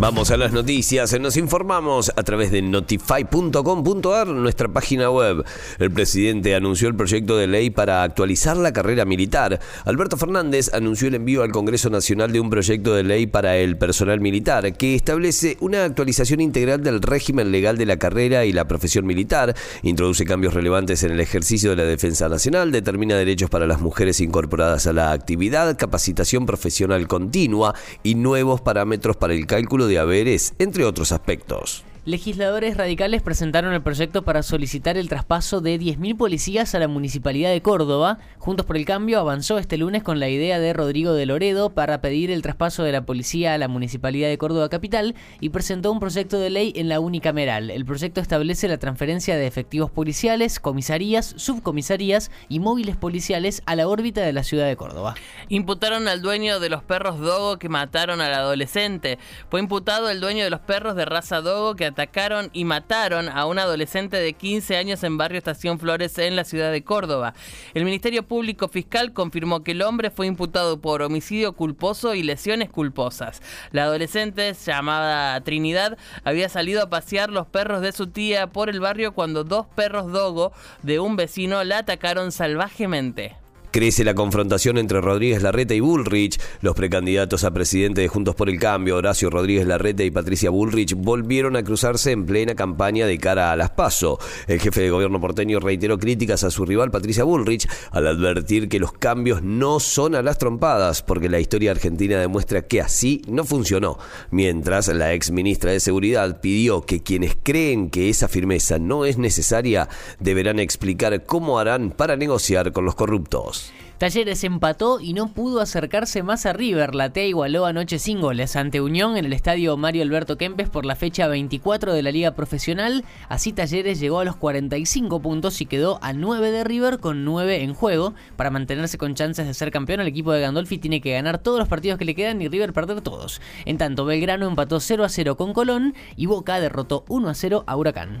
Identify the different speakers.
Speaker 1: Vamos a las noticias, nos informamos a través de notify.com.ar, nuestra página web. El presidente anunció el proyecto de ley para actualizar la carrera militar. Alberto Fernández anunció el envío al Congreso Nacional de un proyecto de ley para el personal militar que establece una actualización integral del régimen legal de la carrera y la profesión militar, introduce cambios relevantes en el ejercicio de la defensa nacional, determina derechos para las mujeres incorporadas a la actividad, capacitación profesional continua y nuevos parámetros para el cálculo de haberes, entre otros aspectos.
Speaker 2: Legisladores radicales presentaron el proyecto para solicitar el traspaso de 10.000 policías a la Municipalidad de Córdoba. Juntos por el Cambio avanzó este lunes con la idea de Rodrigo de Loredo para pedir el traspaso de la policía a la Municipalidad de Córdoba Capital y presentó un proyecto de ley en la unicameral. El proyecto establece la transferencia de efectivos policiales, comisarías, subcomisarías y móviles policiales a la órbita de la ciudad de Córdoba.
Speaker 3: Imputaron al dueño de los perros Dogo que mataron al adolescente. Fue imputado el dueño de los perros de raza Dogo que atacaron y mataron a un adolescente de 15 años en barrio Estación Flores en la ciudad de Córdoba. El Ministerio Público Fiscal confirmó que el hombre fue imputado por homicidio culposo y lesiones culposas. La adolescente, llamada Trinidad, había salido a pasear los perros de su tía por el barrio cuando dos perros dogo de un vecino la atacaron salvajemente.
Speaker 1: Crece la confrontación entre Rodríguez Larreta y Bullrich. Los precandidatos a presidente de Juntos por el Cambio, Horacio Rodríguez Larreta y Patricia Bullrich, volvieron a cruzarse en plena campaña de cara a las PASO. El jefe de gobierno porteño reiteró críticas a su rival Patricia Bullrich al advertir que los cambios no son a las trompadas, porque la historia argentina demuestra que así no funcionó. Mientras la ex ministra de Seguridad pidió que quienes creen que esa firmeza no es necesaria deberán explicar cómo harán para negociar con los corruptos.
Speaker 2: Talleres empató y no pudo acercarse más a River. La T igualó anoche sin goles ante Unión en el estadio Mario Alberto Kempes por la fecha 24 de la Liga Profesional. Así Talleres llegó a los 45 puntos y quedó a 9 de River con 9 en juego. Para mantenerse con chances de ser campeón, el equipo de Gandolfi tiene que ganar todos los partidos que le quedan y River perder todos. En tanto, Belgrano empató 0 a 0 con Colón y Boca derrotó 1 a 0 a Huracán.